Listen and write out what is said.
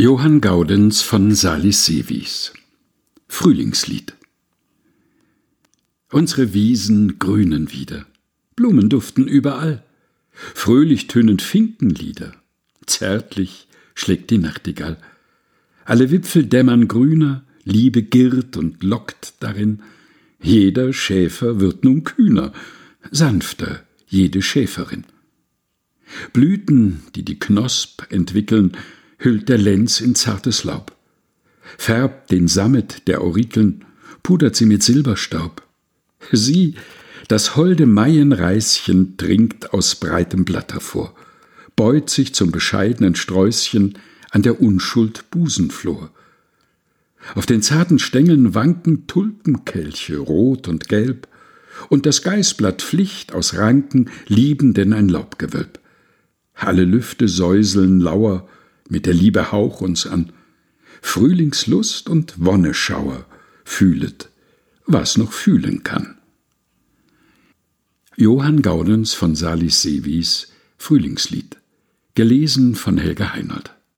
Johann Gaudenz von Salis Sevis Frühlingslied Unsere Wiesen grünen wieder, Blumen duften überall, fröhlich tönen Finkenlieder, zärtlich schlägt die Nachtigall. Alle Wipfel dämmern grüner, Liebe girrt und lockt darin, jeder Schäfer wird nun kühner, sanfter jede Schäferin. Blüten, die die Knosp entwickeln, hüllt der Lenz in zartes Laub, färbt den Sammet der Aurikeln, pudert sie mit Silberstaub. Sieh, das holde Maienreischen dringt aus breitem Blatt hervor, beut sich zum bescheidenen Sträußchen an der Unschuld Busenflor. Auf den zarten Stängeln wanken Tulpenkelche, rot und gelb, und das Geißblatt flicht aus Ranken liebenden ein Laubgewölb. Alle Lüfte säuseln lauer, mit der Liebe hauch uns an. Frühlingslust und Wonneschauer fühlet, was noch fühlen kann. Johann Gaudenz von Salis Sevis Frühlingslied gelesen von Helga Heinold